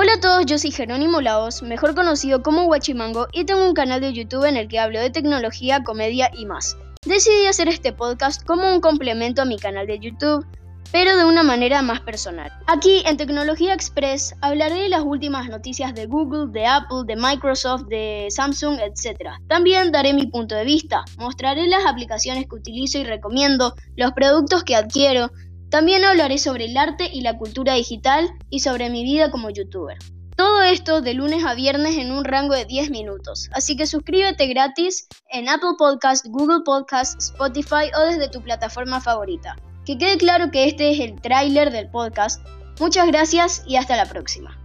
Hola a todos, yo soy Jerónimo Laos, mejor conocido como Guachimango, y tengo un canal de YouTube en el que hablo de tecnología, comedia y más. Decidí hacer este podcast como un complemento a mi canal de YouTube, pero de una manera más personal. Aquí en Tecnología Express hablaré de las últimas noticias de Google, de Apple, de Microsoft, de Samsung, etc. También daré mi punto de vista, mostraré las aplicaciones que utilizo y recomiendo, los productos que adquiero, también hablaré sobre el arte y la cultura digital y sobre mi vida como youtuber. Todo esto de lunes a viernes en un rango de 10 minutos, así que suscríbete gratis en Apple Podcast, Google Podcast, Spotify o desde tu plataforma favorita. Que quede claro que este es el tráiler del podcast. Muchas gracias y hasta la próxima.